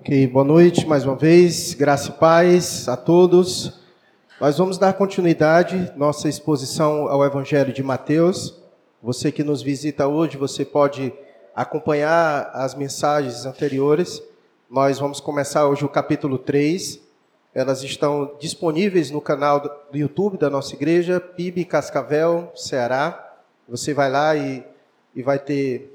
Ok, boa noite mais uma vez, graça e paz a todos. Nós vamos dar continuidade nossa exposição ao Evangelho de Mateus. Você que nos visita hoje, você pode acompanhar as mensagens anteriores. Nós vamos começar hoje o capítulo 3. Elas estão disponíveis no canal do YouTube da nossa igreja, PIB Cascavel, Ceará. Você vai lá e, e vai ter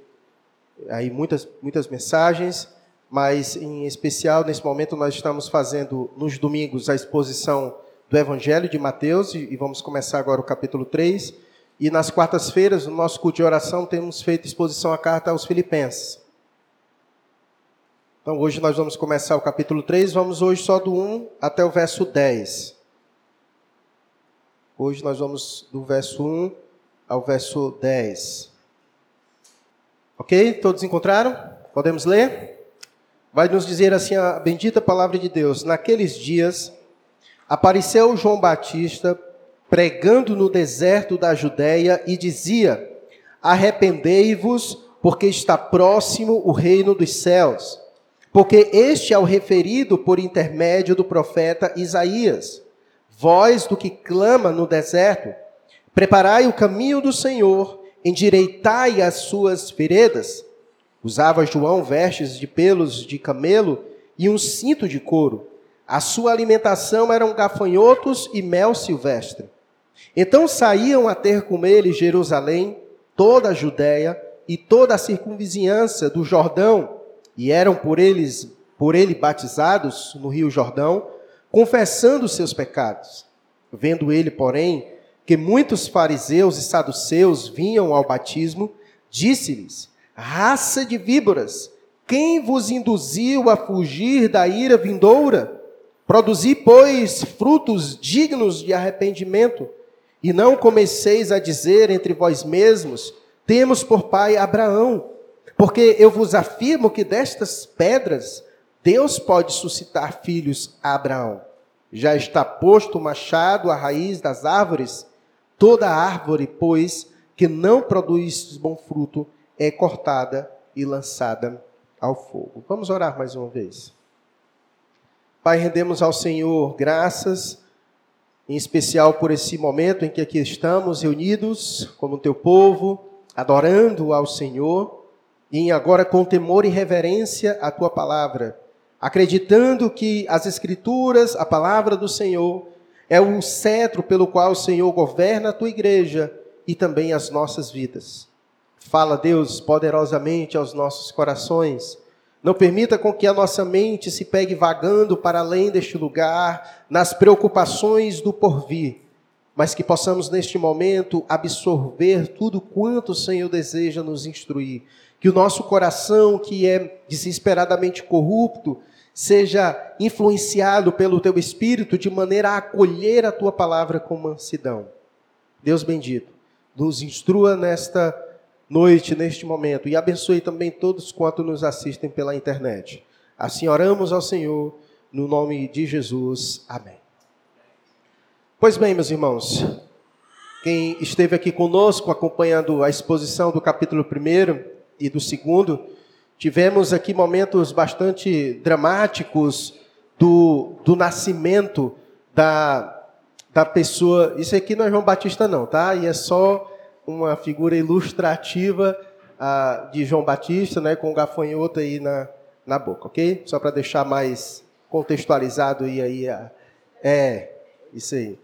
aí muitas, muitas mensagens mas em especial nesse momento nós estamos fazendo nos domingos a exposição do Evangelho de Mateus e vamos começar agora o capítulo 3. E nas quartas-feiras, no nosso culto de oração, temos feito exposição à carta aos Filipenses. Então hoje nós vamos começar o capítulo 3, vamos hoje só do 1 até o verso 10. Hoje nós vamos do verso 1 ao verso 10. Ok? Todos encontraram? Podemos ler? Vai nos dizer assim a bendita palavra de Deus: Naqueles dias apareceu João Batista pregando no deserto da Judéia e dizia: Arrependei-vos, porque está próximo o reino dos céus. Porque este é o referido por intermédio do profeta Isaías. Voz do que clama no deserto: Preparai o caminho do Senhor, endireitai as suas veredas. Usava João vestes de pelos de camelo e um cinto de couro. A sua alimentação eram gafanhotos e mel silvestre. Então saíam a ter com ele Jerusalém, toda a Judéia e toda a circunvizinhança do Jordão, e eram por eles por ele batizados no Rio Jordão, confessando seus pecados. Vendo ele, porém, que muitos fariseus e saduceus vinham ao batismo, disse-lhes: Raça de víboras, quem vos induziu a fugir da ira vindoura? Produzi, pois, frutos dignos de arrependimento, e não comeceis a dizer entre vós mesmos: Temos por pai Abraão. Porque eu vos afirmo que destas pedras Deus pode suscitar filhos a Abraão. Já está posto o machado à raiz das árvores. Toda árvore, pois, que não produz bom fruto, é cortada e lançada ao fogo. Vamos orar mais uma vez. Pai, rendemos ao Senhor graças, em especial por esse momento em que aqui estamos reunidos como teu povo, adorando ao Senhor e agora com temor e reverência a tua palavra, acreditando que as Escrituras, a palavra do Senhor, é o cetro pelo qual o Senhor governa a tua igreja e também as nossas vidas. Fala, Deus, poderosamente aos nossos corações. Não permita com que a nossa mente se pegue vagando para além deste lugar, nas preocupações do porvir, mas que possamos neste momento absorver tudo quanto o Senhor deseja nos instruir. Que o nosso coração, que é desesperadamente corrupto, seja influenciado pelo teu espírito de maneira a acolher a tua palavra com mansidão. Deus bendito, nos instrua nesta noite, neste momento, e abençoe também todos quanto nos assistem pela internet. Assim oramos ao Senhor, no nome de Jesus. Amém. Pois bem, meus irmãos, quem esteve aqui conosco acompanhando a exposição do capítulo 1 e do 2, tivemos aqui momentos bastante dramáticos do, do nascimento da, da pessoa. Isso aqui não é João Batista, não, tá? E é só uma figura ilustrativa ah, de João Batista, né, com o gafanhoto aí na, na boca, ok? Só para deixar mais contextualizado e aí, ah, é, isso aí.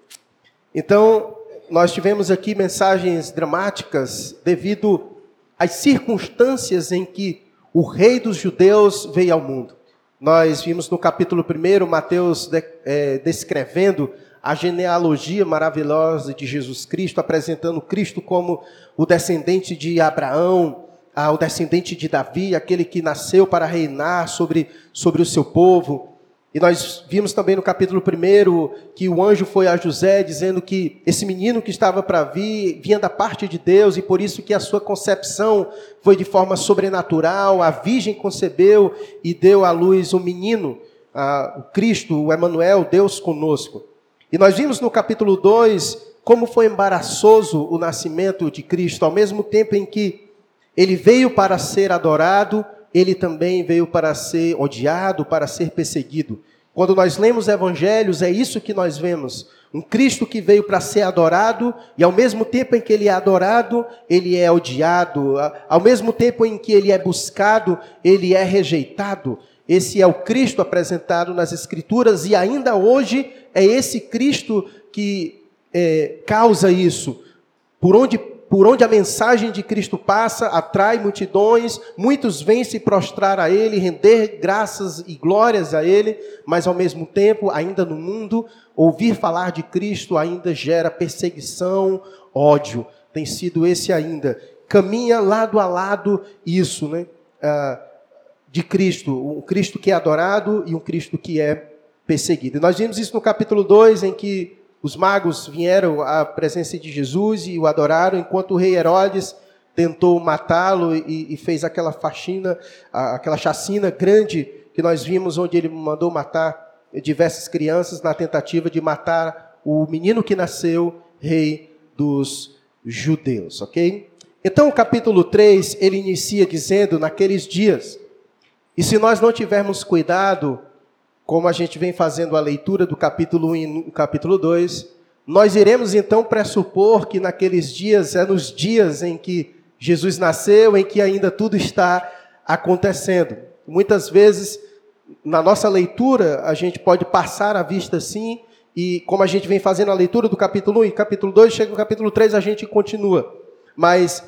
Então, nós tivemos aqui mensagens dramáticas devido às circunstâncias em que o rei dos judeus veio ao mundo. Nós vimos no capítulo 1, Mateus de, é, descrevendo a genealogia maravilhosa de Jesus Cristo, apresentando Cristo como o descendente de Abraão, o descendente de Davi, aquele que nasceu para reinar sobre, sobre o seu povo. E nós vimos também no capítulo 1 que o anjo foi a José dizendo que esse menino que estava para vir vinha da parte de Deus e por isso que a sua concepção foi de forma sobrenatural. A virgem concebeu e deu à luz o menino, o Cristo, o Emanuel, Deus conosco. E nós vimos no capítulo 2 como foi embaraçoso o nascimento de Cristo, ao mesmo tempo em que ele veio para ser adorado, ele também veio para ser odiado, para ser perseguido. Quando nós lemos evangelhos, é isso que nós vemos. Um Cristo que veio para ser adorado, e ao mesmo tempo em que ele é adorado, ele é odiado. Ao mesmo tempo em que ele é buscado, ele é rejeitado. Esse é o Cristo apresentado nas Escrituras, e ainda hoje é esse Cristo que é, causa isso. Por onde por onde a mensagem de Cristo passa, atrai multidões, muitos vêm se prostrar a Ele, render graças e glórias a Ele, mas ao mesmo tempo, ainda no mundo, ouvir falar de Cristo ainda gera perseguição, ódio. Tem sido esse ainda. Caminha lado a lado isso, né? Ah, de Cristo, um Cristo que é adorado e um Cristo que é perseguido. E nós vimos isso no capítulo 2, em que os magos vieram à presença de Jesus e o adoraram, enquanto o rei Herodes tentou matá-lo e, e, fez aquela faxina, aquela chacina grande que nós vimos, onde ele mandou matar diversas crianças na tentativa de matar o menino que nasceu, rei dos judeus, ok? Então, o capítulo 3, ele inicia dizendo: naqueles dias, e se nós não tivermos cuidado, como a gente vem fazendo a leitura do capítulo 1 e capítulo 2, nós iremos então pressupor que naqueles dias é nos dias em que Jesus nasceu, em que ainda tudo está acontecendo. Muitas vezes, na nossa leitura, a gente pode passar a vista assim, e como a gente vem fazendo a leitura do capítulo 1 e capítulo 2, chega no capítulo 3, a gente continua. Mas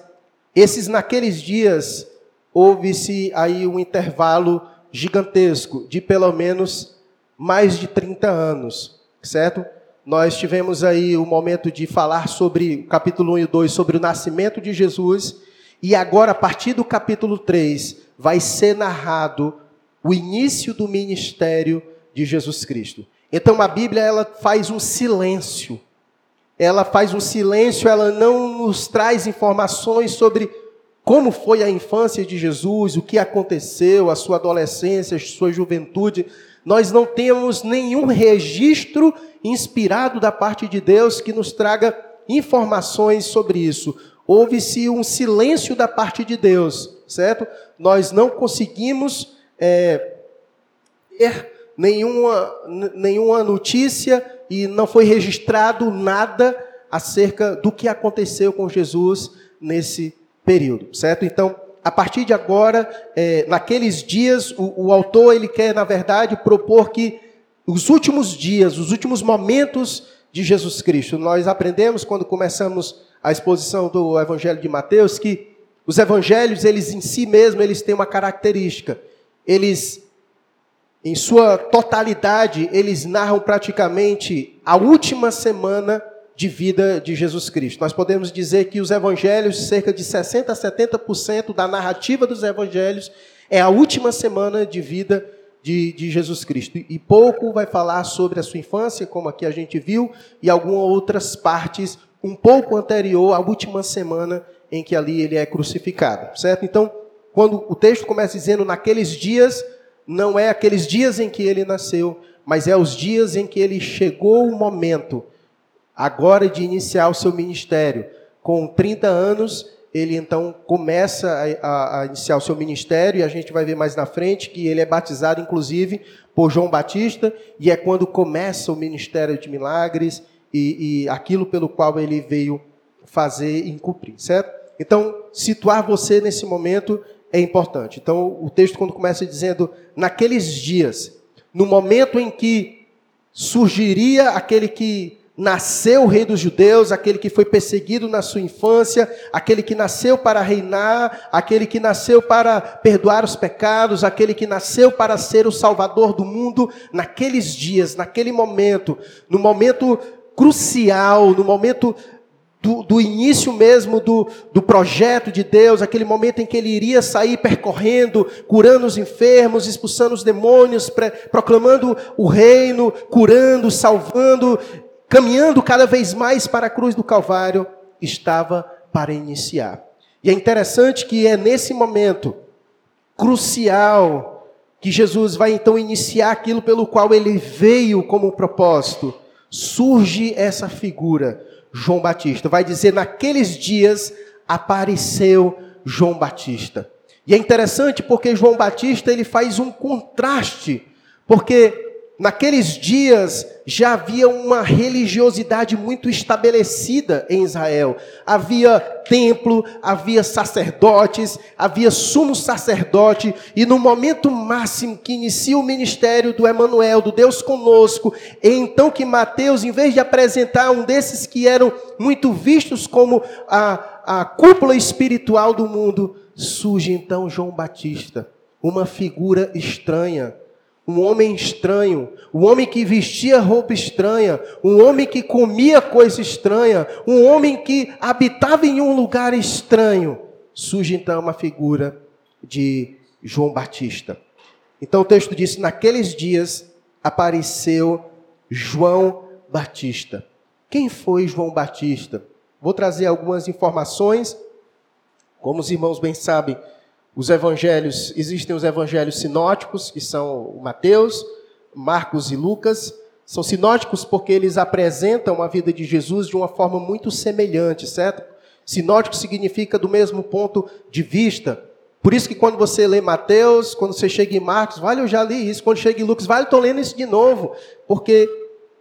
esses naqueles dias, houve-se aí um intervalo gigantesco de pelo menos mais de 30 anos, certo? Nós tivemos aí o momento de falar sobre capítulo 1 e 2, sobre o nascimento de Jesus, e agora, a partir do capítulo 3, vai ser narrado o início do ministério de Jesus Cristo. Então a Bíblia ela faz um silêncio. Ela faz um silêncio, ela não nos traz informações sobre como foi a infância de Jesus, o que aconteceu, a sua adolescência, a sua juventude nós não temos nenhum registro inspirado da parte de Deus que nos traga informações sobre isso. Houve-se um silêncio da parte de Deus, certo? Nós não conseguimos é, ter nenhuma, nenhuma notícia e não foi registrado nada acerca do que aconteceu com Jesus nesse período, certo? Então, a partir de agora, é, naqueles dias, o, o autor ele quer, na verdade, propor que os últimos dias, os últimos momentos de Jesus Cristo. Nós aprendemos quando começamos a exposição do Evangelho de Mateus que os evangelhos, eles em si mesmos, eles têm uma característica. Eles em sua totalidade, eles narram praticamente a última semana de vida de Jesus Cristo. Nós podemos dizer que os evangelhos, cerca de 60 a 70% da narrativa dos evangelhos é a última semana de vida de, de, Jesus Cristo. E pouco vai falar sobre a sua infância, como aqui a gente viu, e algumas outras partes um pouco anterior à última semana em que ali ele é crucificado, certo? Então, quando o texto começa dizendo naqueles dias, não é aqueles dias em que ele nasceu, mas é os dias em que ele chegou o momento agora de iniciar o seu ministério. Com 30 anos, ele então começa a, a, iniciar o seu ministério, e a gente vai ver mais na frente que ele é batizado, inclusive, por João Batista, e é quando começa o ministério de milagres e, e aquilo pelo qual ele veio fazer e cumprir, certo? Então, situar você nesse momento é importante. Então, o texto, quando começa dizendo, naqueles dias, no momento em que surgiria aquele que nasceu o rei dos judeus, aquele que foi perseguido na sua infância, aquele que nasceu para reinar, aquele que nasceu para perdoar os pecados, aquele que nasceu para ser o salvador do mundo, naqueles dias, naquele momento, no momento crucial, no momento do, do, início mesmo do, do projeto de Deus, aquele momento em que ele iria sair percorrendo, curando os enfermos, expulsando os demônios, proclamando o reino, curando, salvando, caminhando cada vez mais para a cruz do Calvário, estava para iniciar. E é interessante que é nesse momento crucial que Jesus vai então iniciar aquilo pelo qual ele veio como propósito. Surge essa figura, João Batista. Vai dizer: naqueles dias apareceu João Batista. E é interessante porque João Batista ele faz um contraste, porque naqueles dias já havia uma religiosidade muito estabelecida em Israel. Havia templo, havia sacerdotes, havia sumo sacerdote, e no momento máximo que inicia o ministério do Emanuel, do Deus conosco, é então que Mateus, em vez de apresentar um desses que eram muito vistos como a, a cúpula espiritual do mundo, surge então João Batista, uma figura estranha, um homem estranho, um homem que vestia roupa estranha, um homem que comia coisa estranha, um homem que habitava em um lugar estranho. Surge então uma figura de João Batista. Então o texto diz: naqueles dias apareceu João Batista. Quem foi João Batista? Vou trazer algumas informações como os irmãos bem sabem, os evangelhos, existem os evangelhos sinóticos, que são Mateus, Marcos e Lucas. São sinóticos porque eles apresentam a vida de Jesus de uma forma muito semelhante, certo? Sinótico significa do mesmo ponto de vista. Por isso que quando você lê Mateus, quando você chega em Marcos, vale, eu já li isso. Quando chega em Lucas, vale, estou lendo isso de novo. Porque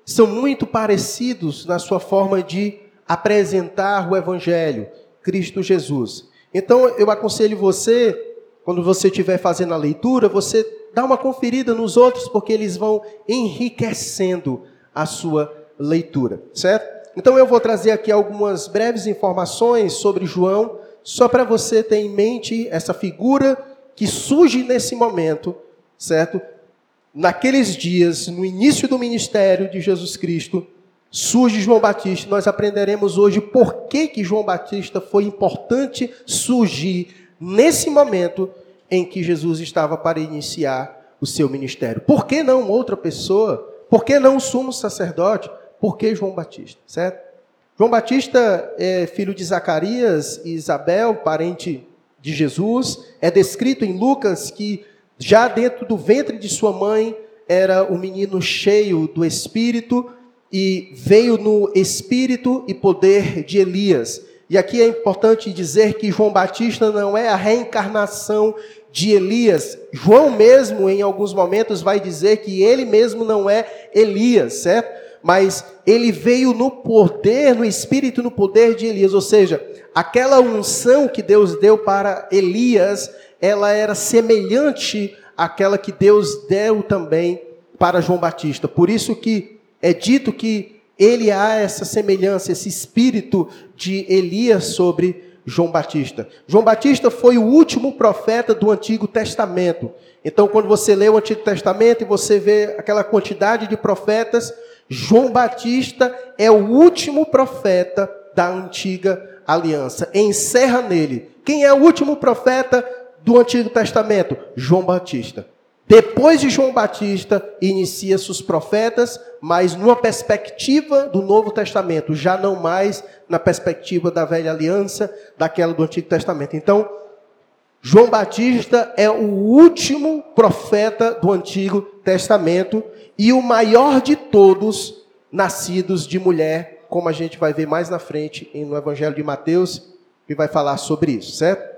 são muito parecidos na sua forma de apresentar o Evangelho, Cristo Jesus. Então eu aconselho você, quando você estiver fazendo a leitura, você dá uma conferida nos outros, porque eles vão enriquecendo a sua leitura, certo? Então eu vou trazer aqui algumas breves informações sobre João, só para você ter em mente essa figura que surge nesse momento, certo? Naqueles dias, no início do ministério de Jesus Cristo, surge João Batista. Nós aprenderemos hoje por que, que João Batista foi importante surgir nesse momento em que Jesus estava para iniciar o seu ministério. Por que não outra pessoa? Por que não o sumo sacerdote? Por que João Batista? Certo? João Batista é filho de Zacarias e Isabel, parente de Jesus. É descrito em Lucas que já dentro do ventre de sua mãe era um menino cheio do Espírito e veio no espírito e poder de Elias. E aqui é importante dizer que João Batista não é a reencarnação de Elias. João mesmo, em alguns momentos, vai dizer que ele mesmo não é Elias, certo? Mas ele veio no poder, no espírito, no poder de Elias. Ou seja, aquela unção que Deus deu para Elias, ela era semelhante àquela que Deus deu também para João Batista. Por isso que é dito que ele há essa semelhança, esse espírito de Elias sobre João Batista. João Batista foi o último profeta do Antigo Testamento. Então, quando você lê o Antigo Testamento e você vê aquela quantidade de profetas, João Batista é o último profeta da antiga aliança. Encerra nele. Quem é o último profeta do Antigo Testamento? João Batista. Depois de João Batista, inicia-se os profetas, mas numa perspectiva do Novo Testamento, já não mais na perspectiva da velha aliança, daquela do Antigo Testamento. Então, João Batista é o último profeta do Antigo Testamento e o maior de todos nascidos de mulher, como a gente vai ver mais na frente no Evangelho de Mateus, que vai falar sobre isso, certo?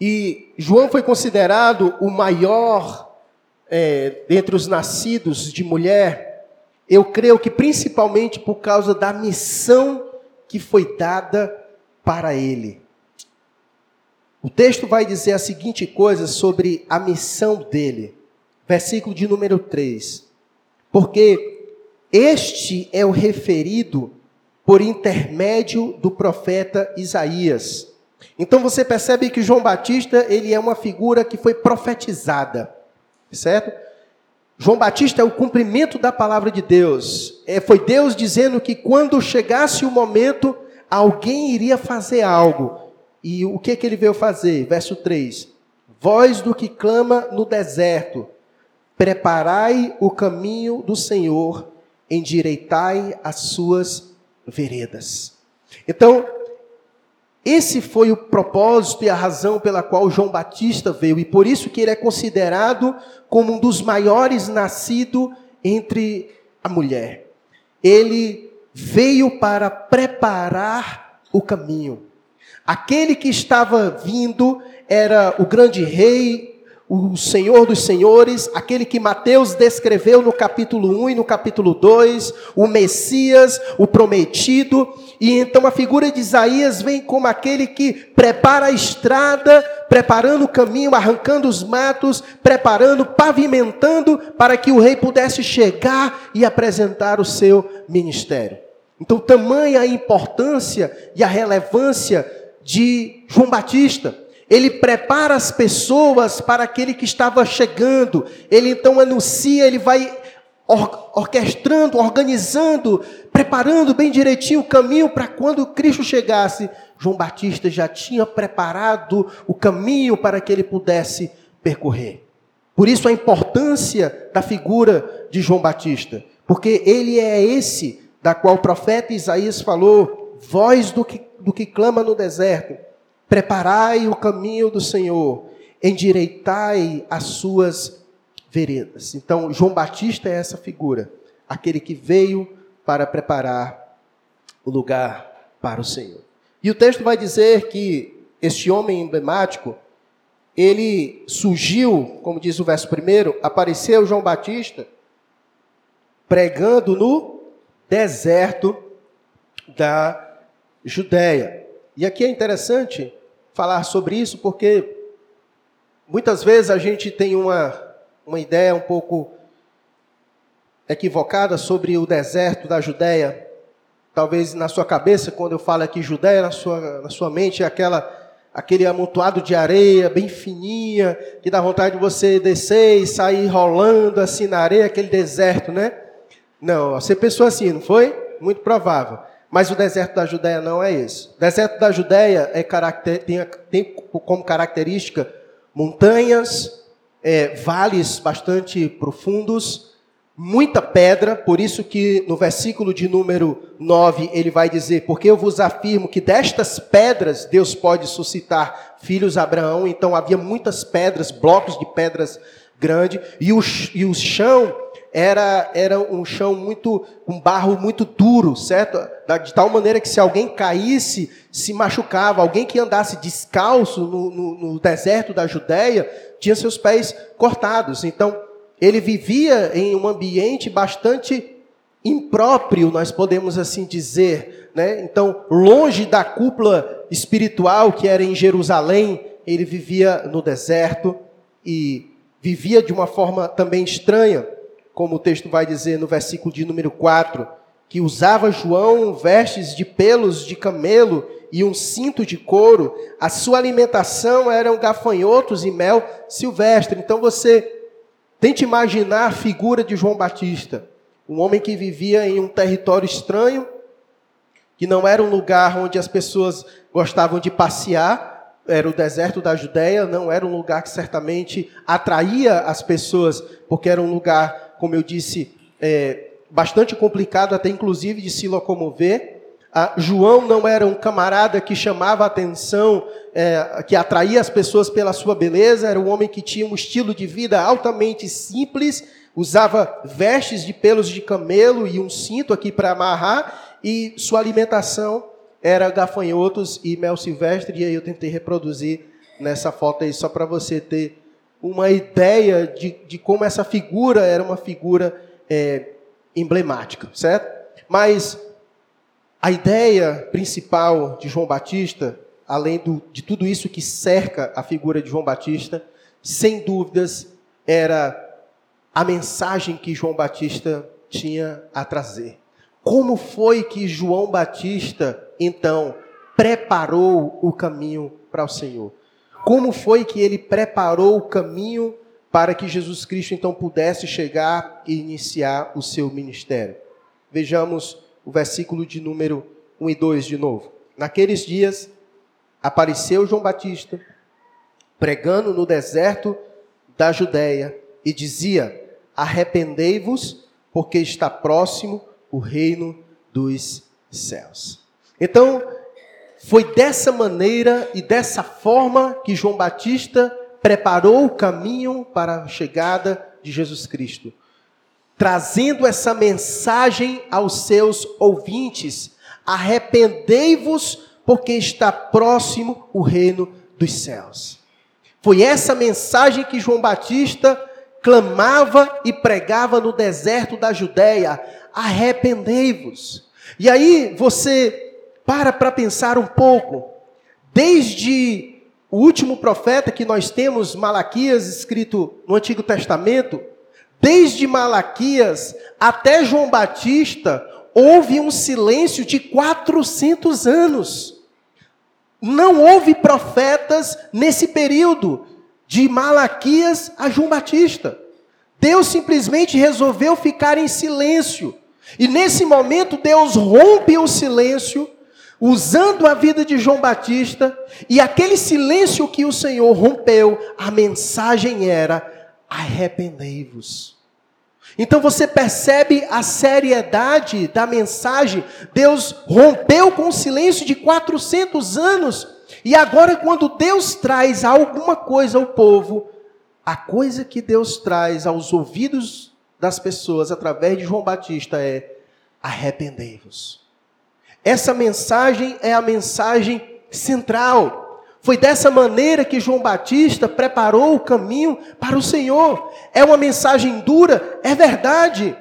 E João foi considerado o maior é, dentre os nascidos de mulher, eu creio que principalmente por causa da missão que foi dada para ele. O texto vai dizer a seguinte coisa sobre a missão dele, versículo de número 3. Porque este é o referido por intermédio do profeta Isaías então você percebe que João Batista, ele é uma figura que foi profetizada, certo? João Batista é o cumprimento da palavra de Deus. É, foi Deus dizendo que quando chegasse o momento, alguém iria fazer algo. E o que, que ele veio fazer? Verso 3: Voz do que clama no deserto, preparai o caminho do Senhor, endireitai as suas veredas. Então, esse foi o propósito e a razão pela qual João Batista veio, e por isso que ele é considerado como um dos maiores nascido entre a mulher. Ele veio para preparar o caminho. Aquele que estava vindo era o grande rei, o Senhor dos Senhores, aquele que Mateus descreveu no capítulo 1 e no capítulo 2, o Messias, o prometido, e então a figura de Isaías vem como aquele que prepara a estrada, preparando o caminho, arrancando os matos, preparando, pavimentando para que o rei pudesse chegar e apresentar o seu ministério. Então, tamanha a importância e a relevância de João Batista ele prepara as pessoas para aquele que estava chegando. Ele então anuncia, ele vai or orquestrando, organizando, preparando bem direitinho o caminho para quando Cristo chegasse. João Batista já tinha preparado o caminho para que ele pudesse percorrer. Por isso a importância da figura de João Batista, porque ele é esse da qual o profeta Isaías falou, voz do que, do que clama no deserto Preparai o caminho do Senhor, endireitai as suas veredas. Então, João Batista é essa figura, aquele que veio para preparar o lugar para o Senhor. E o texto vai dizer que este homem emblemático, ele surgiu, como diz o verso primeiro, apareceu João Batista pregando no deserto da Judéia. E aqui é interessante falar sobre isso porque muitas vezes a gente tem uma, uma ideia um pouco equivocada sobre o deserto da Judéia. Talvez na sua cabeça, quando eu falo aqui Judéia, na sua, na sua mente é aquela, aquele amontoado de areia bem fininha, que dá vontade de você descer e sair rolando assim na areia, aquele deserto, né? Não, você pensou assim, não foi? Muito provável. Mas o deserto da Judéia não é esse. O deserto da Judéia é caracter, tem, tem, como característica montanhas, é, vales bastante profundos, muita pedra, por isso que no versículo de número 9 ele vai dizer: Porque eu vos afirmo que destas pedras Deus pode suscitar filhos a Abraão. Então havia muitas pedras, blocos de pedras grandes, e o, e o chão era, era um chão muito, um barro muito duro, certo? De tal maneira que se alguém caísse, se machucava. Alguém que andasse descalço no, no, no deserto da Judéia, tinha seus pés cortados. Então, ele vivia em um ambiente bastante impróprio, nós podemos assim dizer. Né? Então, longe da cúpula espiritual que era em Jerusalém, ele vivia no deserto e vivia de uma forma também estranha como o texto vai dizer no versículo de número 4, que usava João vestes de pelos de camelo e um cinto de couro, a sua alimentação eram gafanhotos e mel silvestre. Então você tente imaginar a figura de João Batista, um homem que vivia em um território estranho, que não era um lugar onde as pessoas gostavam de passear, era o deserto da Judéia, não era um lugar que certamente atraía as pessoas, porque era um lugar como eu disse, é, bastante complicado, até inclusive de se locomover. João não era um camarada que chamava atenção, é, que atraía as pessoas pela sua beleza, era um homem que tinha um estilo de vida altamente simples, usava vestes de pelos de camelo e um cinto aqui para amarrar, e sua alimentação era gafanhotos e mel silvestre, e aí eu tentei reproduzir nessa foto aí só para você ter uma ideia de, de como essa figura era uma figura é, emblemática, certo? Mas a ideia principal de João Batista, além do, de tudo isso que cerca a figura de João Batista, sem dúvidas, era a mensagem que João Batista tinha a trazer. Como foi que João Batista, então, preparou o caminho para o Senhor? Como foi que ele preparou o caminho para que Jesus Cristo então pudesse chegar e iniciar o seu ministério. Vejamos o versículo de número 1 e 2 de novo. Naqueles dias apareceu João Batista pregando no deserto da Judéia e dizia: Arrependei-vos, porque está próximo o reino dos céus. Então, foi dessa maneira e dessa forma que João Batista preparou o caminho para a chegada de Jesus Cristo, trazendo essa mensagem aos seus ouvintes: arrependei-vos, porque está próximo o reino dos céus. Foi essa mensagem que João Batista clamava e pregava no deserto da Judéia: arrependei-vos. E aí você para para pensar um pouco. Desde o último profeta que nós temos, Malaquias, escrito no Antigo Testamento, desde Malaquias até João Batista, houve um silêncio de 400 anos. Não houve profetas nesse período, de Malaquias a João Batista. Deus simplesmente resolveu ficar em silêncio. E nesse momento, Deus rompe o silêncio, usando a vida de João Batista, e aquele silêncio que o Senhor rompeu, a mensagem era: arrependei-vos. Então você percebe a seriedade da mensagem. Deus rompeu com o silêncio de 400 anos. E agora, quando Deus traz alguma coisa ao povo, a coisa que Deus traz aos ouvidos das pessoas através de João Batista é: arrependei-vos. Essa mensagem é a mensagem central. Foi dessa maneira que João Batista preparou o caminho para o Senhor. É uma mensagem dura, é verdade.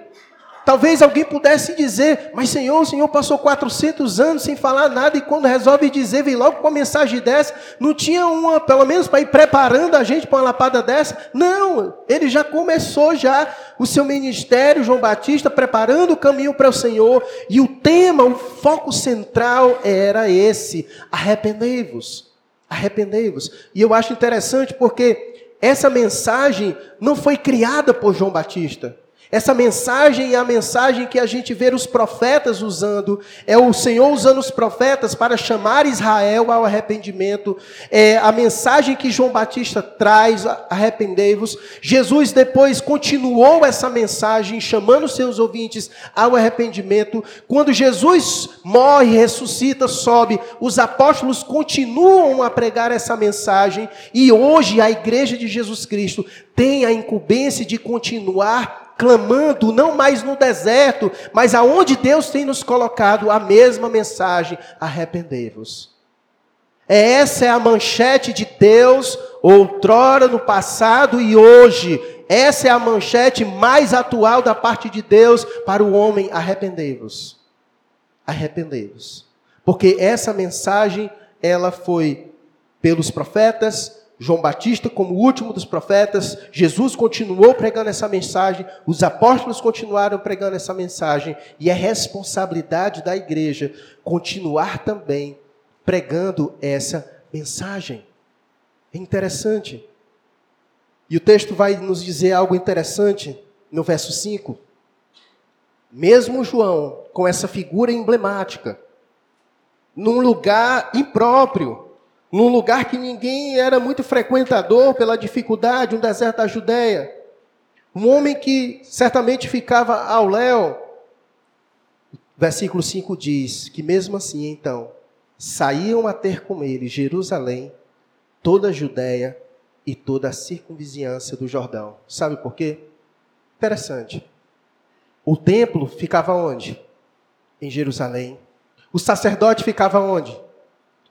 Talvez alguém pudesse dizer, mas Senhor, o Senhor passou 400 anos sem falar nada e quando resolve dizer, vem logo com uma mensagem dessa. Não tinha uma, pelo menos para ir preparando a gente para uma lapada dessa? Não, ele já começou já o seu ministério, João Batista, preparando o caminho para o Senhor. E o tema, o foco central era esse: arrependei-vos. Arrependei-vos. E eu acho interessante porque essa mensagem não foi criada por João Batista. Essa mensagem é a mensagem que a gente vê os profetas usando, é o Senhor usando os profetas para chamar Israel ao arrependimento, é a mensagem que João Batista traz, arrependei-vos. Jesus depois continuou essa mensagem, chamando seus ouvintes ao arrependimento. Quando Jesus morre, ressuscita, sobe, os apóstolos continuam a pregar essa mensagem, e hoje a igreja de Jesus Cristo tem a incumbência de continuar clamando, não mais no deserto, mas aonde Deus tem nos colocado a mesma mensagem: arrependei-vos. É essa é a manchete de Deus, outrora no passado e hoje. Essa é a manchete mais atual da parte de Deus para o homem: arrependei-vos. Arrependei-vos. Porque essa mensagem, ela foi pelos profetas, João Batista como o último dos profetas, Jesus continuou pregando essa mensagem, os apóstolos continuaram pregando essa mensagem, e é responsabilidade da igreja continuar também pregando essa mensagem. É interessante. E o texto vai nos dizer algo interessante no verso 5. Mesmo João, com essa figura emblemática, num lugar impróprio, num lugar que ninguém era muito frequentador pela dificuldade, um deserto da Judéia. Um homem que certamente ficava ao léu. Versículo 5 diz que mesmo assim, então, saíam a ter com ele Jerusalém, toda a Judéia e toda a circunvizinhança do Jordão. Sabe por quê? Interessante. O templo ficava onde? Em Jerusalém. O sacerdote ficava onde?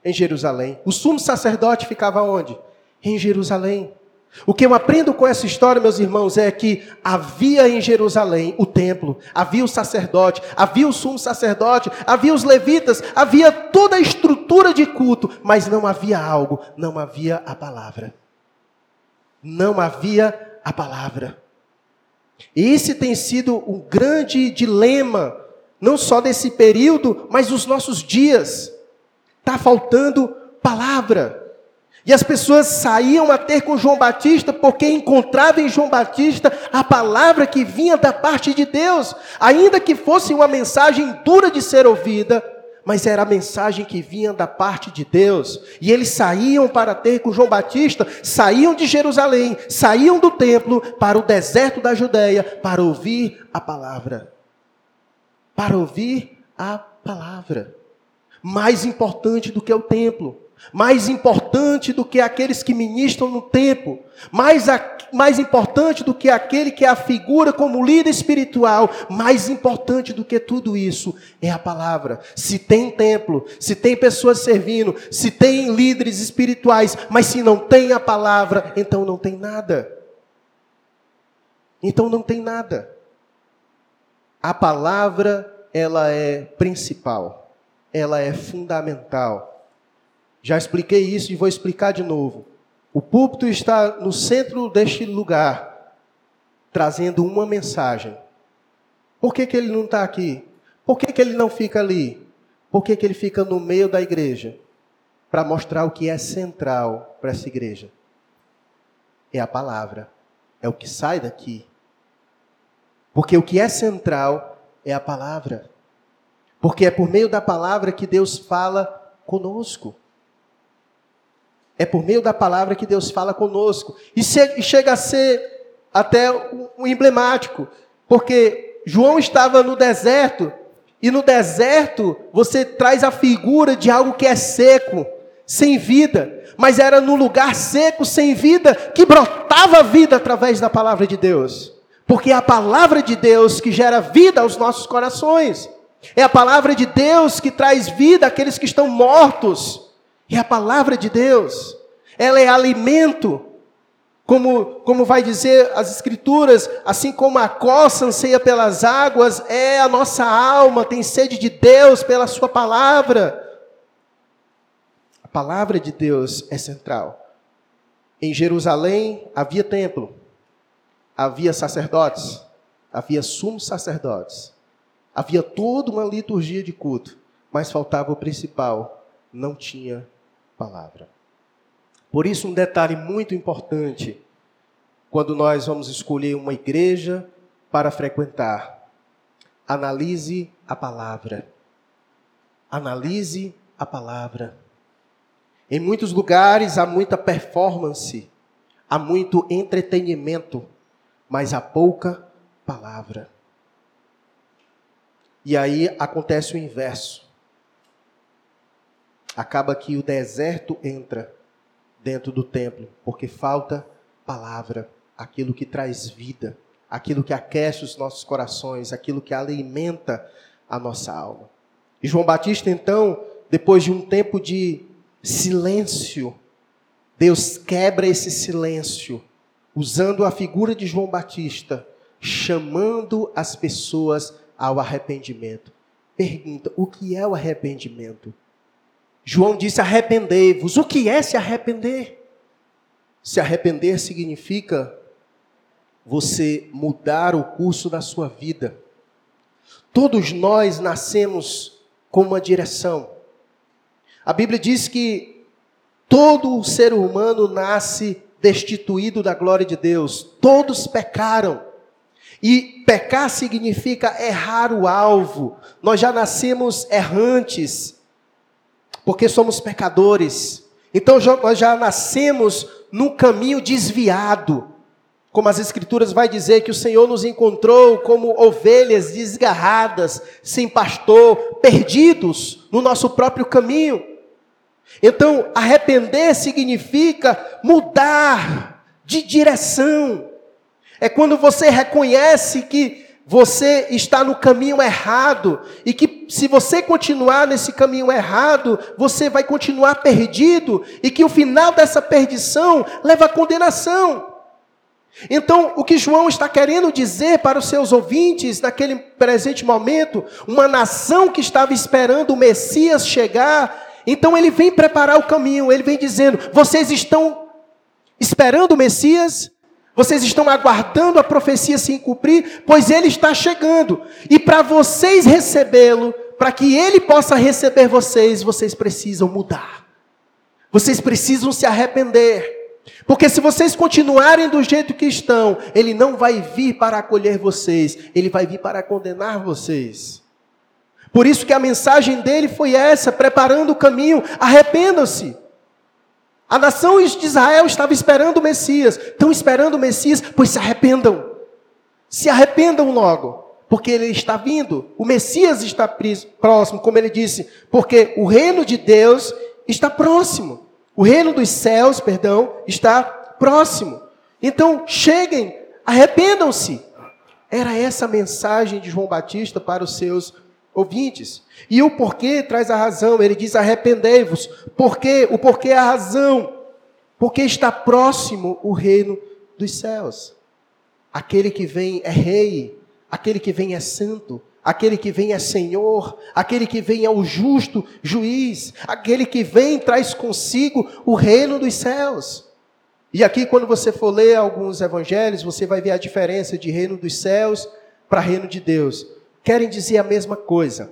Em Jerusalém. O sumo sacerdote ficava onde? Em Jerusalém. O que eu aprendo com essa história, meus irmãos, é que havia em Jerusalém o templo, havia o sacerdote, havia o sumo sacerdote, havia os levitas, havia toda a estrutura de culto, mas não havia algo, não havia a palavra. Não havia a palavra. E esse tem sido um grande dilema, não só desse período, mas dos nossos dias. Está faltando palavra. E as pessoas saíam a ter com João Batista porque encontravam em João Batista a palavra que vinha da parte de Deus, ainda que fosse uma mensagem dura de ser ouvida, mas era a mensagem que vinha da parte de Deus. E eles saíam para ter com João Batista, saíam de Jerusalém, saíam do templo para o deserto da Judéia para ouvir a palavra. Para ouvir a palavra mais importante do que o templo. mais importante do que aqueles que ministram no templo, mais, a, mais importante do que aquele que é a figura como líder espiritual, mais importante do que tudo isso é a palavra. Se tem templo, se tem pessoas servindo, se tem líderes espirituais, mas se não tem a palavra, então não tem nada. Então não tem nada. A palavra, ela é principal, ela é fundamental. Já expliquei isso e vou explicar de novo. O púlpito está no centro deste lugar, trazendo uma mensagem. Por que, que ele não está aqui? Por que, que ele não fica ali? Por que, que ele fica no meio da igreja? Para mostrar o que é central para essa igreja. É a palavra. É o que sai daqui. Porque o que é central é a palavra. Porque é por meio da palavra que Deus fala conosco. É por meio da palavra que Deus fala conosco. E, chega a ser até um emblemático, porque João estava no deserto, e no deserto você traz a figura de algo que é seco, sem vida, mas era no lugar seco, sem vida, que brotava vida através da palavra de Deus. Porque é a palavra de Deus que gera vida aos nossos corações. É a palavra de Deus que traz vida àqueles que estão mortos. É a palavra de Deus. Ela é alimento. Como, como vai dizer as Escrituras, assim como a coça anseia pelas águas, é a nossa alma, tem sede de Deus pela Sua palavra. A palavra de Deus é central. Em Jerusalém havia templo, havia sacerdotes, havia sumos sacerdotes, havia toda uma liturgia de culto, mas faltava o principal: não tinha palavra. Por isso, um detalhe muito importante quando nós vamos escolher uma igreja para frequentar: analise a palavra. Analise a palavra. Em muitos lugares há muita performance, há muito entretenimento, mas há pouca palavra. E aí acontece o inverso acaba que o deserto entra dentro do templo, porque falta palavra, aquilo que traz vida, aquilo que aquece os nossos corações, aquilo que alimenta a nossa alma. E João Batista, então, depois de um tempo de silêncio, Deus quebra esse silêncio, usando a figura de João Batista, chamando as pessoas ao arrependimento. Pergunta: o que é o arrependimento? João disse: arrependei-vos. O que é se arrepender? Se arrepender significa você mudar o curso da sua vida. Todos nós nascemos com uma direção. A Bíblia diz que todo ser humano nasce destituído da glória de Deus. Todos pecaram. E pecar significa errar o alvo. Nós já nascemos errantes porque somos pecadores. Então nós já nascemos num caminho desviado. Como as escrituras vai dizer que o Senhor nos encontrou como ovelhas desgarradas, sem pastor, perdidos no nosso próprio caminho. Então, arrepender significa mudar de direção. É quando você reconhece que você está no caminho errado e que se você continuar nesse caminho errado, você vai continuar perdido e que o final dessa perdição leva à condenação. Então, o que João está querendo dizer para os seus ouvintes naquele presente momento, uma nação que estava esperando o Messias chegar, então ele vem preparar o caminho, ele vem dizendo: vocês estão esperando o Messias? Vocês estão aguardando a profecia se cumprir, pois ele está chegando. E para vocês recebê-lo, para que ele possa receber vocês, vocês precisam mudar. Vocês precisam se arrepender. Porque se vocês continuarem do jeito que estão, ele não vai vir para acolher vocês, ele vai vir para condenar vocês. Por isso que a mensagem dele foi essa, preparando o caminho, arrependam-se. A nação de Israel estava esperando o Messias. Estão esperando o Messias, pois se arrependam. Se arrependam logo, porque ele está vindo. O Messias está próximo, como ele disse, porque o reino de Deus está próximo. O reino dos céus, perdão, está próximo. Então, cheguem, arrependam-se. Era essa a mensagem de João Batista para os seus ouvintes. E o porquê traz a razão. Ele diz: arrependei-vos. Porquê? O porquê é a razão. Porque está próximo o reino dos céus. Aquele que vem é rei, aquele que vem é santo, aquele que vem é Senhor, aquele que vem é o justo juiz, aquele que vem traz consigo o reino dos céus. E aqui, quando você for ler alguns evangelhos, você vai ver a diferença de reino dos céus para reino de Deus. Querem dizer a mesma coisa.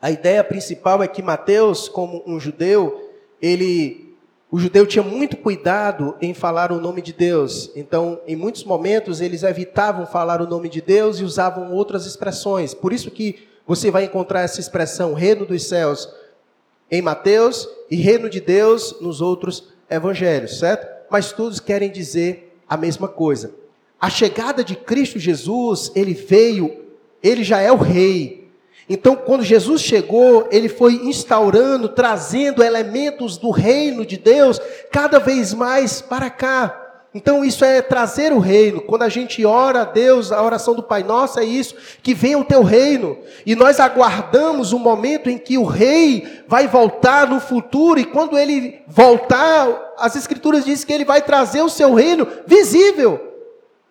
A ideia principal é que Mateus, como um judeu, ele o judeu tinha muito cuidado em falar o nome de Deus. Então, em muitos momentos, eles evitavam falar o nome de Deus e usavam outras expressões. Por isso que você vai encontrar essa expressão reino dos céus em Mateus e reino de Deus nos outros evangelhos, certo? Mas todos querem dizer a mesma coisa. A chegada de Cristo Jesus, ele veio, ele já é o rei, então, quando Jesus chegou, ele foi instaurando, trazendo elementos do reino de Deus cada vez mais para cá. Então, isso é trazer o reino. Quando a gente ora a Deus, a oração do Pai Nosso é isso, que venha o teu reino. E nós aguardamos o momento em que o rei vai voltar no futuro, e quando ele voltar, as Escrituras dizem que ele vai trazer o seu reino visível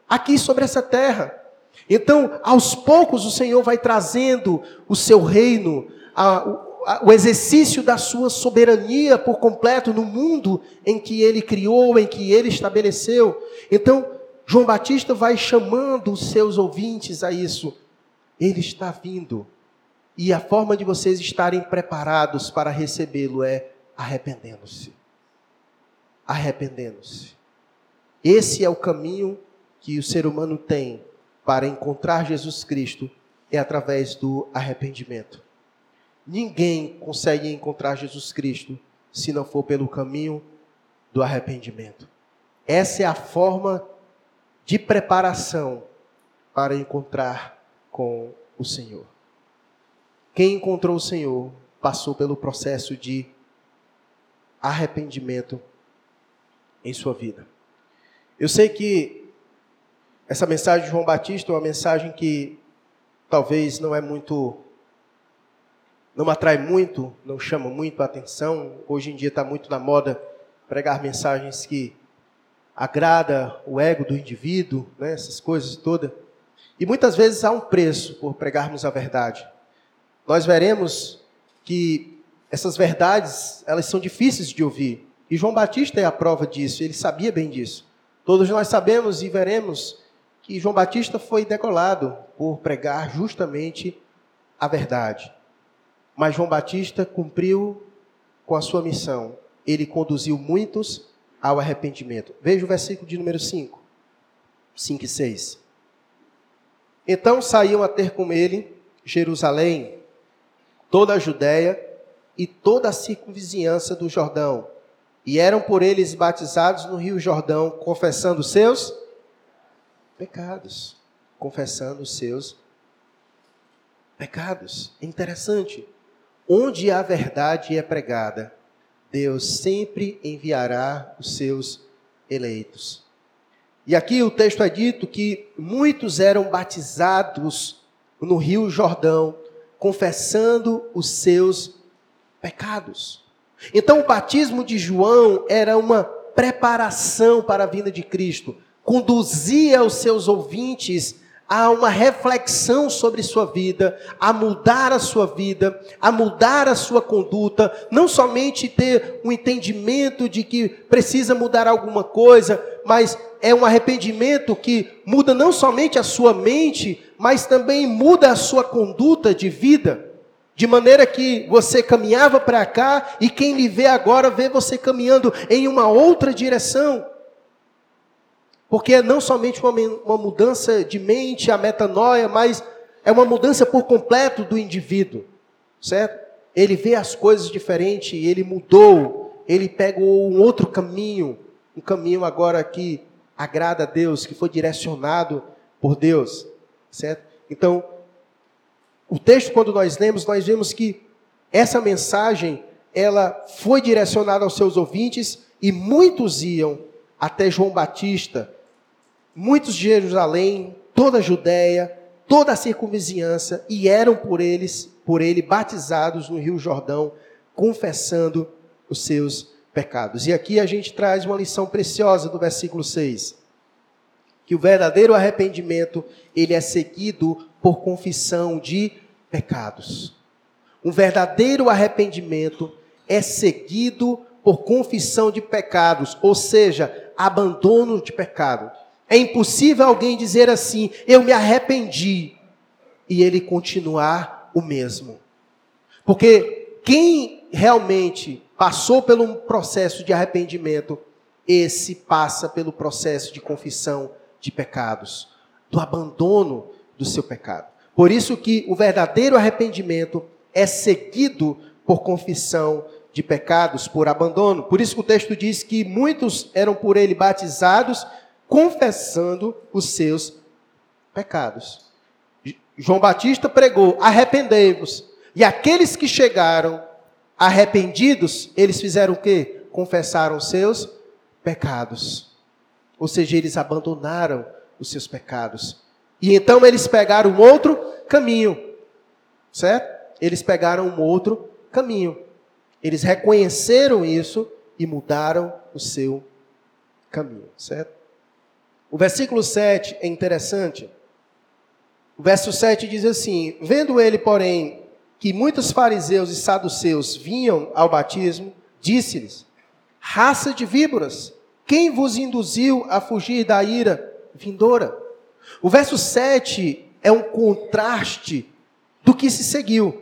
aqui sobre essa terra. Então, aos poucos, o Senhor vai trazendo o seu reino, a, a, o exercício da sua soberania por completo no mundo em que ele criou, em que ele estabeleceu. Então, João Batista vai chamando os seus ouvintes a isso. Ele está vindo. E a forma de vocês estarem preparados para recebê-lo é arrependendo-se. Arrependendo-se. Esse é o caminho que o ser humano tem para encontrar Jesus Cristo é através do arrependimento. Ninguém consegue encontrar Jesus Cristo se não for pelo caminho do arrependimento. Essa é a forma de preparação para encontrar com o Senhor. Quem encontrou o Senhor passou pelo processo de arrependimento em sua vida. Eu sei que essa mensagem de João Batista é uma mensagem que talvez não é muito, não atrai muito, não chama muito a atenção. Hoje em dia está muito na moda pregar mensagens que agrada o ego do indivíduo, né, essas coisas todas. E muitas vezes há um preço por pregarmos a verdade. Nós veremos que essas verdades, elas são difíceis de ouvir. E João Batista é a prova disso, ele sabia bem disso. Todos nós sabemos e veremos que João Batista foi decolado por pregar justamente a verdade. Mas João Batista cumpriu com a sua missão. Ele conduziu muitos ao arrependimento. Veja o versículo de número 5. 5 e 6. Então saíam a ter com ele Jerusalém, toda a Judéia e toda a circunvizinhança do Jordão, e eram por eles batizados no rio Jordão, confessando seus pecados, confessando os seus pecados. É interessante. Onde a verdade é pregada, Deus sempre enviará os seus eleitos. E aqui o texto é dito que muitos eram batizados no Rio Jordão, confessando os seus pecados. Então, o batismo de João era uma preparação para a vinda de Cristo conduzia os seus ouvintes a uma reflexão sobre sua vida, a mudar a sua vida, a mudar a sua conduta, não somente ter um entendimento de que precisa mudar alguma coisa, mas é um arrependimento que muda não somente a sua mente, mas também muda a sua conduta de vida. De maneira que você caminhava para cá e quem lhe vê agora vê você caminhando em uma outra direção. Porque é não somente uma, uma mudança de mente, a metanoia, mas é uma mudança por completo do indivíduo, certo? Ele vê as coisas diferente, ele mudou, ele pegou um outro caminho, um caminho agora que agrada a Deus, que foi direcionado por Deus, certo? Então, o texto, quando nós lemos, nós vemos que essa mensagem ela foi direcionada aos seus ouvintes e muitos iam até João Batista, muitos de Jerusalém, toda a Judéia, toda a circunvizinhança e eram por eles, por ele batizados no Rio Jordão, confessando os seus pecados. E aqui a gente traz uma lição preciosa do versículo 6, que o verdadeiro arrependimento, ele é seguido por confissão de pecados. Um verdadeiro arrependimento é seguido por confissão de pecados, ou seja, abandono de pecado. É impossível alguém dizer assim: eu me arrependi, e ele continuar o mesmo. Porque quem realmente passou pelo processo de arrependimento, esse passa pelo processo de confissão de pecados, do abandono do seu pecado. Por isso que o verdadeiro arrependimento é seguido por confissão de pecados, por abandono. Por isso que o texto diz que muitos eram por ele batizados, confessando os seus pecados. João Batista pregou: arrependei-vos. E aqueles que chegaram arrependidos, eles fizeram o quê? Confessaram os seus pecados. Ou seja, eles abandonaram os seus pecados. E então eles pegaram um outro caminho. Certo? Eles pegaram um outro caminho. Eles reconheceram isso e mudaram o seu caminho, certo? O versículo 7 é interessante. O verso 7 diz assim: Vendo ele, porém, que muitos fariseus e saduceus vinham ao batismo, disse-lhes: Raça de víboras, quem vos induziu a fugir da ira vindoura? O verso 7 é um contraste do que se seguiu.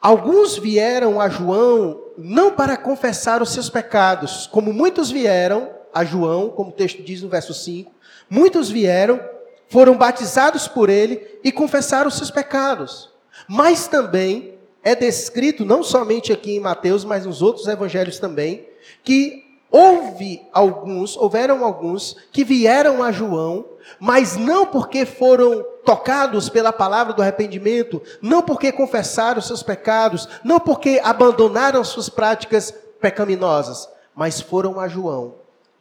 Alguns vieram a João não para confessar os seus pecados, como muitos vieram a João, como o texto diz no verso 5. Muitos vieram, foram batizados por ele e confessaram seus pecados. Mas também é descrito, não somente aqui em Mateus, mas nos outros evangelhos também, que houve alguns, houveram alguns que vieram a João mas não porque foram tocados pela palavra do arrependimento, não porque confessaram seus pecados, não porque abandonaram suas práticas pecaminosas, mas foram a João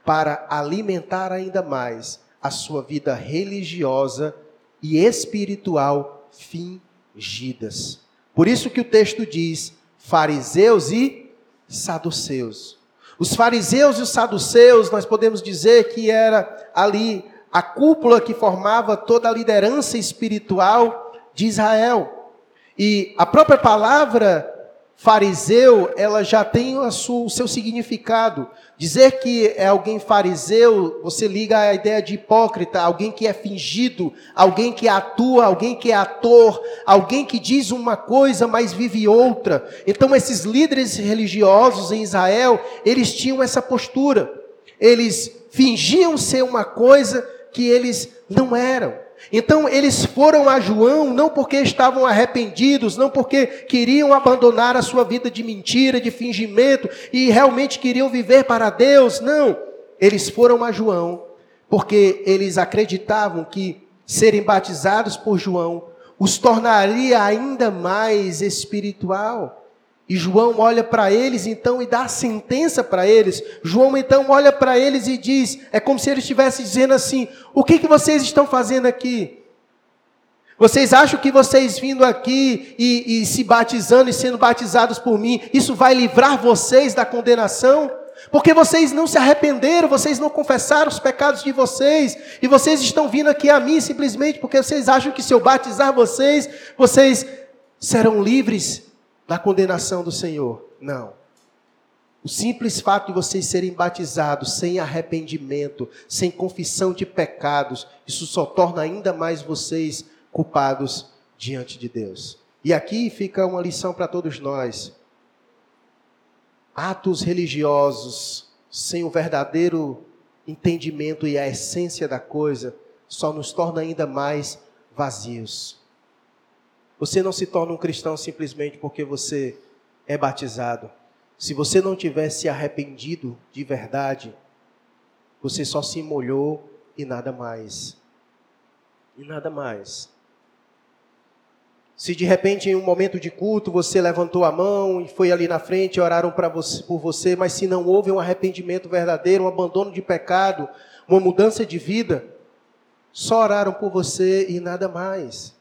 para alimentar ainda mais a sua vida religiosa e espiritual fingidas. Por isso que o texto diz: fariseus e saduceus. Os fariseus e os saduceus, nós podemos dizer que era ali a cúpula que formava toda a liderança espiritual de Israel. E a própria palavra fariseu, ela já tem sua, o seu significado. Dizer que é alguém fariseu, você liga a ideia de hipócrita, alguém que é fingido, alguém que atua, alguém que é ator, alguém que diz uma coisa, mas vive outra. Então, esses líderes religiosos em Israel, eles tinham essa postura. Eles fingiam ser uma coisa, que eles não eram. Então eles foram a João não porque estavam arrependidos, não porque queriam abandonar a sua vida de mentira, de fingimento e realmente queriam viver para Deus, não. Eles foram a João porque eles acreditavam que serem batizados por João os tornaria ainda mais espiritual. E João olha para eles então e dá a sentença para eles. João então olha para eles e diz: é como se ele estivesse dizendo assim: o que, que vocês estão fazendo aqui? Vocês acham que vocês vindo aqui e, e se batizando e sendo batizados por mim, isso vai livrar vocês da condenação? Porque vocês não se arrependeram, vocês não confessaram os pecados de vocês, e vocês estão vindo aqui a mim simplesmente porque vocês acham que se eu batizar vocês, vocês serão livres da condenação do Senhor. Não. O simples fato de vocês serem batizados sem arrependimento, sem confissão de pecados, isso só torna ainda mais vocês culpados diante de Deus. E aqui fica uma lição para todos nós. Atos religiosos sem o verdadeiro entendimento e a essência da coisa só nos torna ainda mais vazios. Você não se torna um cristão simplesmente porque você é batizado. Se você não tivesse arrependido de verdade, você só se molhou e nada mais. E nada mais. Se de repente em um momento de culto você levantou a mão e foi ali na frente oraram você, por você, mas se não houve um arrependimento verdadeiro, um abandono de pecado, uma mudança de vida, só oraram por você e nada mais.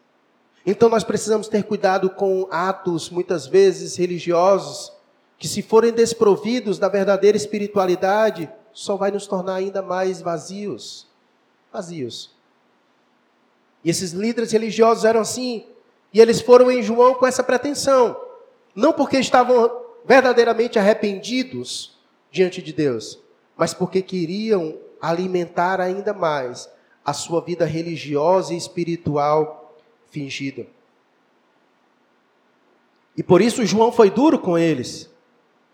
Então nós precisamos ter cuidado com atos, muitas vezes religiosos, que se forem desprovidos da verdadeira espiritualidade, só vai nos tornar ainda mais vazios. Vazios. E esses líderes religiosos eram assim, e eles foram em João com essa pretensão. Não porque estavam verdadeiramente arrependidos diante de Deus, mas porque queriam alimentar ainda mais a sua vida religiosa e espiritual fingida. E por isso João foi duro com eles.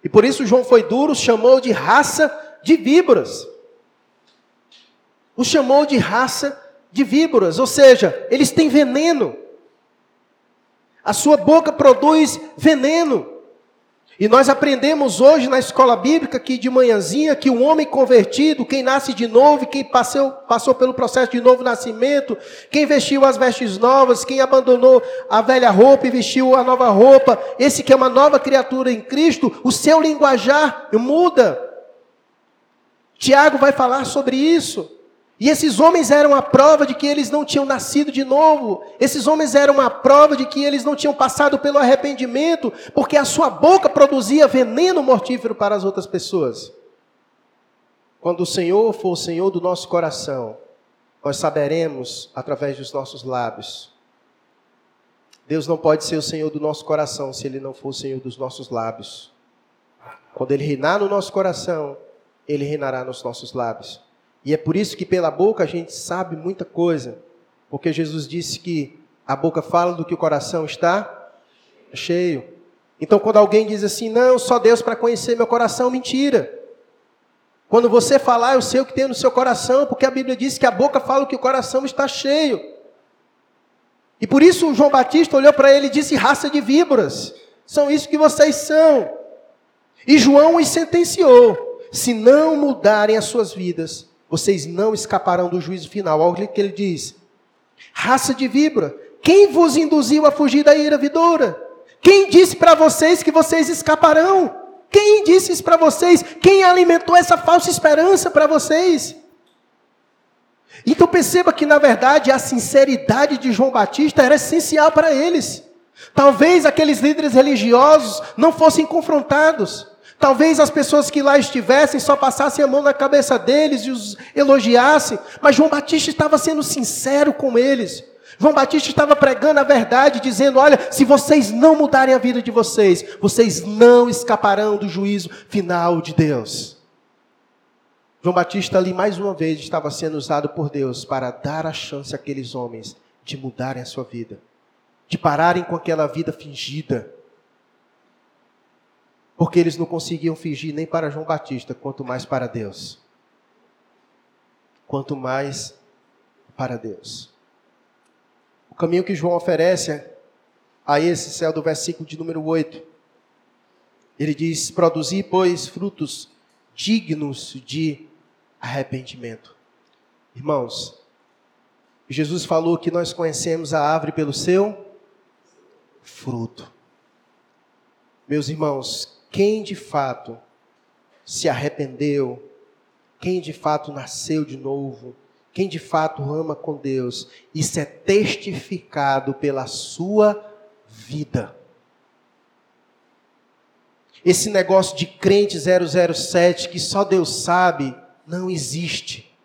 E por isso João foi duro, chamou de raça de víboras. Os chamou de raça de víboras, ou seja, eles têm veneno. A sua boca produz veneno. E nós aprendemos hoje na escola bíblica que de manhãzinha que o homem convertido, quem nasce de novo, quem passou, passou pelo processo de novo nascimento, quem vestiu as vestes novas, quem abandonou a velha roupa e vestiu a nova roupa, esse que é uma nova criatura em Cristo, o seu linguajar muda. Tiago vai falar sobre isso. E esses homens eram a prova de que eles não tinham nascido de novo. Esses homens eram a prova de que eles não tinham passado pelo arrependimento, porque a sua boca produzia veneno mortífero para as outras pessoas. Quando o Senhor for o Senhor do nosso coração, nós saberemos através dos nossos lábios. Deus não pode ser o Senhor do nosso coração se Ele não for o Senhor dos nossos lábios. Quando Ele reinar no nosso coração, Ele reinará nos nossos lábios. E é por isso que pela boca a gente sabe muita coisa. Porque Jesus disse que a boca fala do que o coração está cheio. Então quando alguém diz assim, não, só Deus para conhecer meu coração, mentira. Quando você falar, eu sei o que tem no seu coração, porque a Bíblia diz que a boca fala que o coração está cheio. E por isso João Batista olhou para ele e disse: raça de víboras, são isso que vocês são. E João os sentenciou: se não mudarem as suas vidas, vocês não escaparão do juízo final. Olha o que ele diz: raça de víbora, quem vos induziu a fugir da ira vidoura? Quem disse para vocês que vocês escaparão? Quem disse isso para vocês? Quem alimentou essa falsa esperança para vocês? Então perceba que, na verdade, a sinceridade de João Batista era essencial para eles. Talvez aqueles líderes religiosos não fossem confrontados. Talvez as pessoas que lá estivessem só passassem a mão na cabeça deles e os elogiassem, mas João Batista estava sendo sincero com eles. João Batista estava pregando a verdade, dizendo: Olha, se vocês não mudarem a vida de vocês, vocês não escaparão do juízo final de Deus. João Batista ali mais uma vez estava sendo usado por Deus para dar a chance àqueles homens de mudarem a sua vida, de pararem com aquela vida fingida, porque eles não conseguiam fingir nem para João Batista, quanto mais para Deus. Quanto mais para Deus. O caminho que João oferece a esse céu do versículo de número 8. Ele diz: Produzir, pois, frutos dignos de arrependimento. Irmãos, Jesus falou que nós conhecemos a árvore pelo seu fruto. Meus irmãos, quem de fato se arrependeu, quem de fato nasceu de novo, quem de fato ama com Deus, isso é testificado pela sua vida. Esse negócio de crente 007 que só Deus sabe, não existe.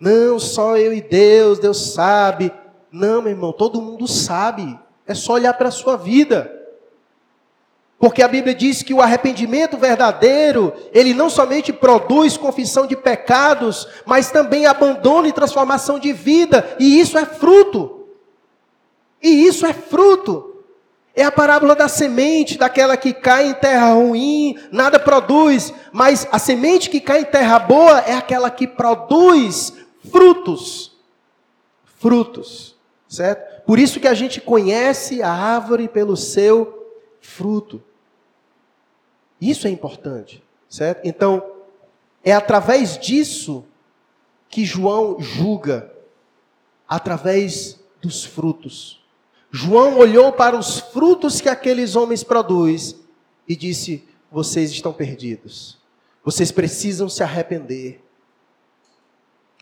Não, só eu e Deus, Deus sabe. Não, meu irmão, todo mundo sabe. É só olhar para a sua vida. Porque a Bíblia diz que o arrependimento verdadeiro, ele não somente produz confissão de pecados, mas também abandono e transformação de vida, e isso é fruto. E isso é fruto. É a parábola da semente, daquela que cai em terra ruim, nada produz, mas a semente que cai em terra boa é aquela que produz frutos. Frutos, certo? Por isso que a gente conhece a árvore pelo seu fruto. Isso é importante, certo? Então, é através disso que João julga, através dos frutos. João olhou para os frutos que aqueles homens produzem e disse: Vocês estão perdidos. Vocês precisam se arrepender.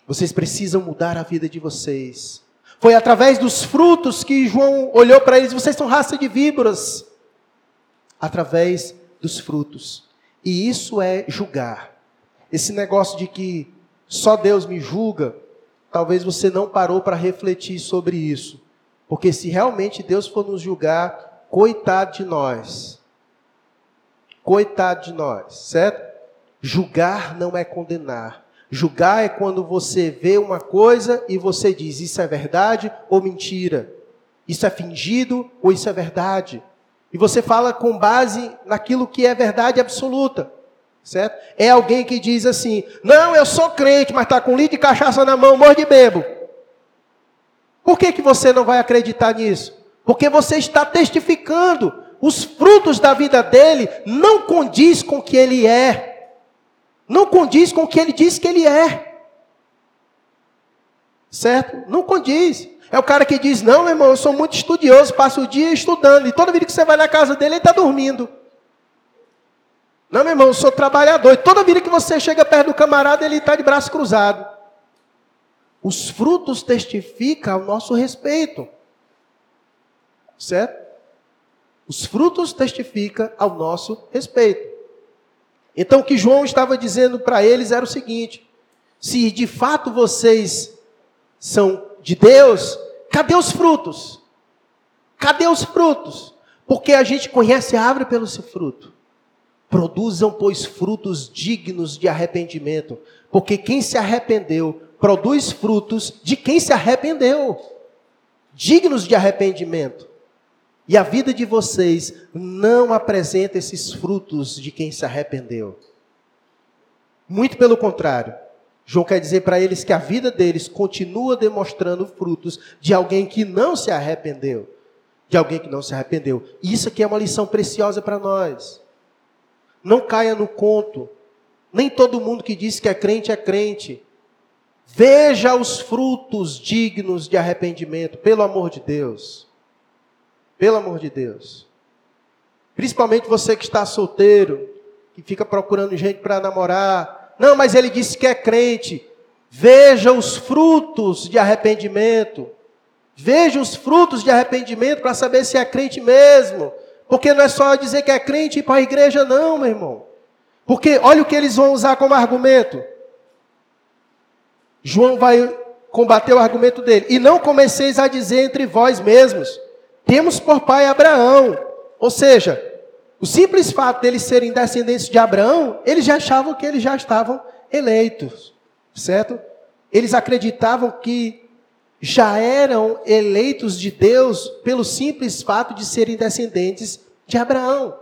Vocês precisam mudar a vida de vocês. Foi através dos frutos que João olhou para eles: Vocês são raça de víboras. Através dos frutos. E isso é julgar. Esse negócio de que só Deus me julga, talvez você não parou para refletir sobre isso. Porque se realmente Deus for nos julgar, coitado de nós. Coitado de nós, certo? Julgar não é condenar. Julgar é quando você vê uma coisa e você diz: isso é verdade ou mentira? Isso é fingido ou isso é verdade? E você fala com base naquilo que é verdade absoluta. Certo? É alguém que diz assim: Não, eu sou crente, mas está com litro de cachaça na mão, morre de bebo. Por que, que você não vai acreditar nisso? Porque você está testificando. Os frutos da vida dele não condiz com o que ele é. Não condiz com o que ele diz que ele é. Certo? Não condiz. É o cara que diz: Não, meu irmão, eu sou muito estudioso, passo o dia estudando. E toda vida que você vai na casa dele, ele está dormindo. Não, meu irmão, eu sou trabalhador. E toda vida que você chega perto do camarada, ele está de braço cruzado. Os frutos testificam ao nosso respeito. Certo? Os frutos testificam ao nosso respeito. Então, o que João estava dizendo para eles era o seguinte: se de fato vocês são de Deus, cadê os frutos? Cadê os frutos? Porque a gente conhece a árvore pelo seu fruto. Produzam, pois, frutos dignos de arrependimento, porque quem se arrependeu produz frutos de quem se arrependeu, dignos de arrependimento. E a vida de vocês não apresenta esses frutos de quem se arrependeu. Muito pelo contrário. João quer dizer para eles que a vida deles continua demonstrando frutos de alguém que não se arrependeu. De alguém que não se arrependeu. Isso aqui é uma lição preciosa para nós. Não caia no conto. Nem todo mundo que diz que é crente é crente. Veja os frutos dignos de arrependimento, pelo amor de Deus. Pelo amor de Deus. Principalmente você que está solteiro, que fica procurando gente para namorar. Não, mas ele disse que é crente. Veja os frutos de arrependimento. Veja os frutos de arrependimento para saber se é crente mesmo. Porque não é só dizer que é crente e ir para a igreja, não, meu irmão. Porque olha o que eles vão usar como argumento. João vai combater o argumento dele. E não comeceis a dizer entre vós mesmos: temos por pai Abraão. Ou seja, o simples fato deles serem descendentes de Abraão, eles já achavam que eles já estavam eleitos, certo? Eles acreditavam que já eram eleitos de Deus pelo simples fato de serem descendentes de Abraão.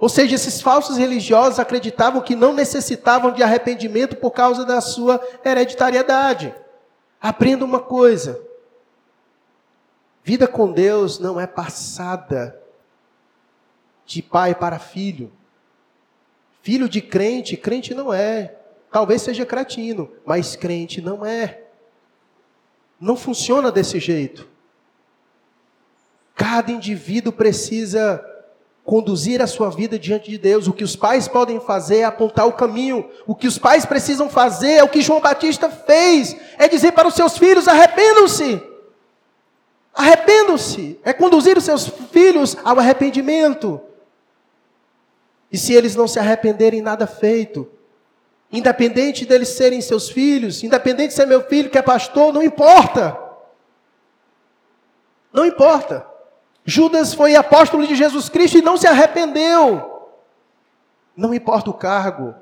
Ou seja, esses falsos religiosos acreditavam que não necessitavam de arrependimento por causa da sua hereditariedade. Aprenda uma coisa: vida com Deus não é passada de pai para filho. Filho de crente, crente não é. Talvez seja cretino, mas crente não é. Não funciona desse jeito. Cada indivíduo precisa conduzir a sua vida diante de Deus. O que os pais podem fazer é apontar o caminho. O que os pais precisam fazer é o que João Batista fez: é dizer para os seus filhos: arrependam-se. Arrependam-se. É conduzir os seus filhos ao arrependimento. E se eles não se arrependerem, nada feito. Independente deles serem seus filhos, independente de ser meu filho que é pastor, não importa. Não importa. Judas foi apóstolo de Jesus Cristo e não se arrependeu. Não importa o cargo,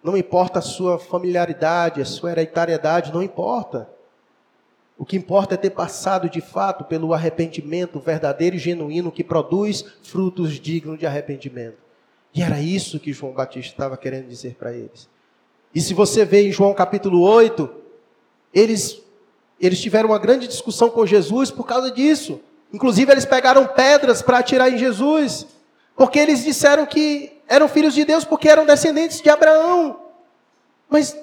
não importa a sua familiaridade, a sua hereditariedade, não importa. O que importa é ter passado de fato pelo arrependimento verdadeiro e genuíno que produz frutos dignos de arrependimento. E era isso que João Batista estava querendo dizer para eles. E se você vê em João capítulo 8, eles, eles tiveram uma grande discussão com Jesus por causa disso. Inclusive, eles pegaram pedras para atirar em Jesus, porque eles disseram que eram filhos de Deus porque eram descendentes de Abraão. Mas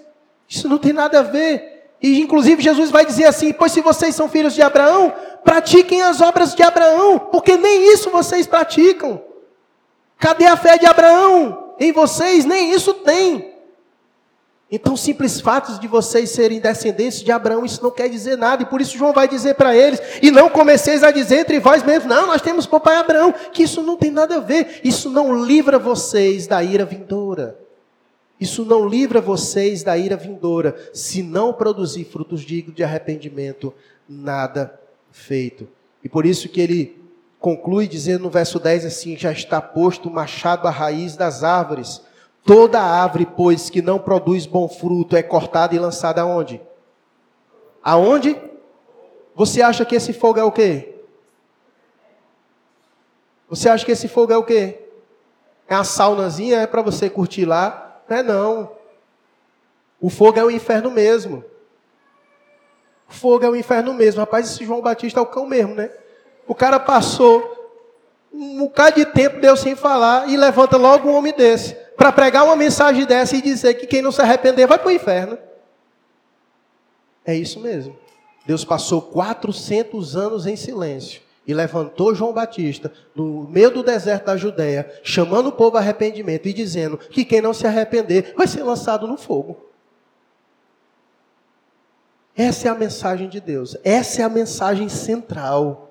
isso não tem nada a ver. E inclusive Jesus vai dizer assim: Pois se vocês são filhos de Abraão, pratiquem as obras de Abraão, porque nem isso vocês praticam. Cadê a fé de Abraão? Em vocês nem isso tem. Então, simples fatos de vocês serem descendentes de Abraão, isso não quer dizer nada. E por isso João vai dizer para eles, e não comeceis a dizer entre vós mesmos, não, nós temos por pai Abraão, que isso não tem nada a ver. Isso não livra vocês da ira vindoura. Isso não livra vocês da ira vindoura, se não produzir frutos dignos de arrependimento, nada feito. E por isso que ele conclui dizendo no verso 10 assim: já está posto o machado à raiz das árvores. Toda árvore, pois, que não produz bom fruto é cortada e lançada aonde? Aonde? Você acha que esse fogo é o quê? Você acha que esse fogo é o quê? É uma saunazinha, é para você curtir lá. Não é não. O fogo é o inferno mesmo. O fogo é o inferno mesmo. Rapaz, esse João Batista é o cão mesmo, né? O cara passou um bocado de tempo, deu sem falar, e levanta logo um homem desse, para pregar uma mensagem dessa e dizer que quem não se arrepender vai para o inferno. É isso mesmo. Deus passou 400 anos em silêncio e levantou João Batista no meio do deserto da Judéia, chamando o povo a arrependimento e dizendo que quem não se arrepender vai ser lançado no fogo. Essa é a mensagem de Deus, essa é a mensagem central.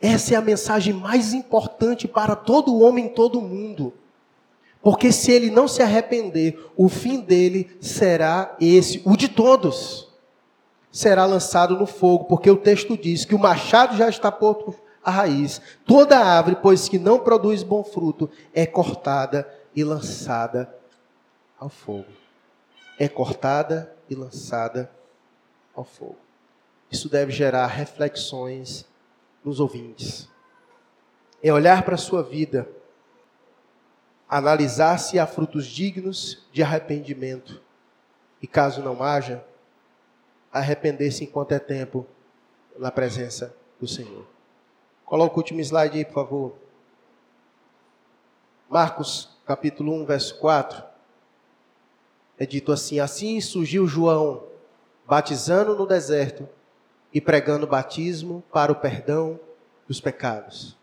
Essa é a mensagem mais importante para todo homem em todo mundo. Porque se ele não se arrepender, o fim dele será esse, o de todos será lançado no fogo, porque o texto diz que o machado já está posto à raiz. Toda árvore, pois que não produz bom fruto, é cortada e lançada ao fogo. É cortada e lançada ao fogo. Isso deve gerar reflexões nos ouvintes. É olhar para a sua vida, analisar se há frutos dignos de arrependimento. E caso não haja, arrepender-se enquanto é tempo na presença do Senhor. Coloca o último slide aí, por favor. Marcos, capítulo 1, verso 4. É dito assim: Assim surgiu João, batizando no deserto e pregando batismo para o perdão dos pecados.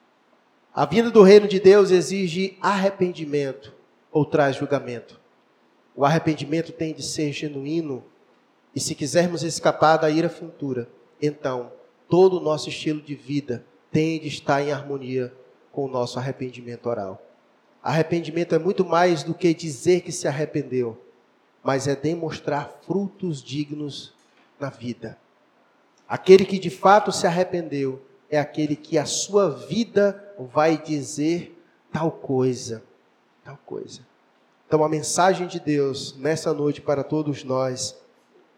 A vinda do reino de Deus exige arrependimento ou traz julgamento. O arrependimento tem de ser genuíno e se quisermos escapar da ira futura, então todo o nosso estilo de vida tem de estar em harmonia com o nosso arrependimento oral. Arrependimento é muito mais do que dizer que se arrependeu, mas é demonstrar frutos dignos na vida. Aquele que de fato se arrependeu é aquele que a sua vida vai dizer tal coisa, tal coisa. Então a mensagem de Deus nessa noite para todos nós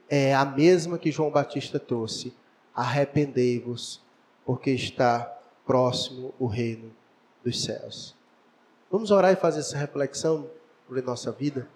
é a mesma que João Batista trouxe: arrependei-vos, porque está próximo o reino dos céus. Vamos orar e fazer essa reflexão sobre nossa vida?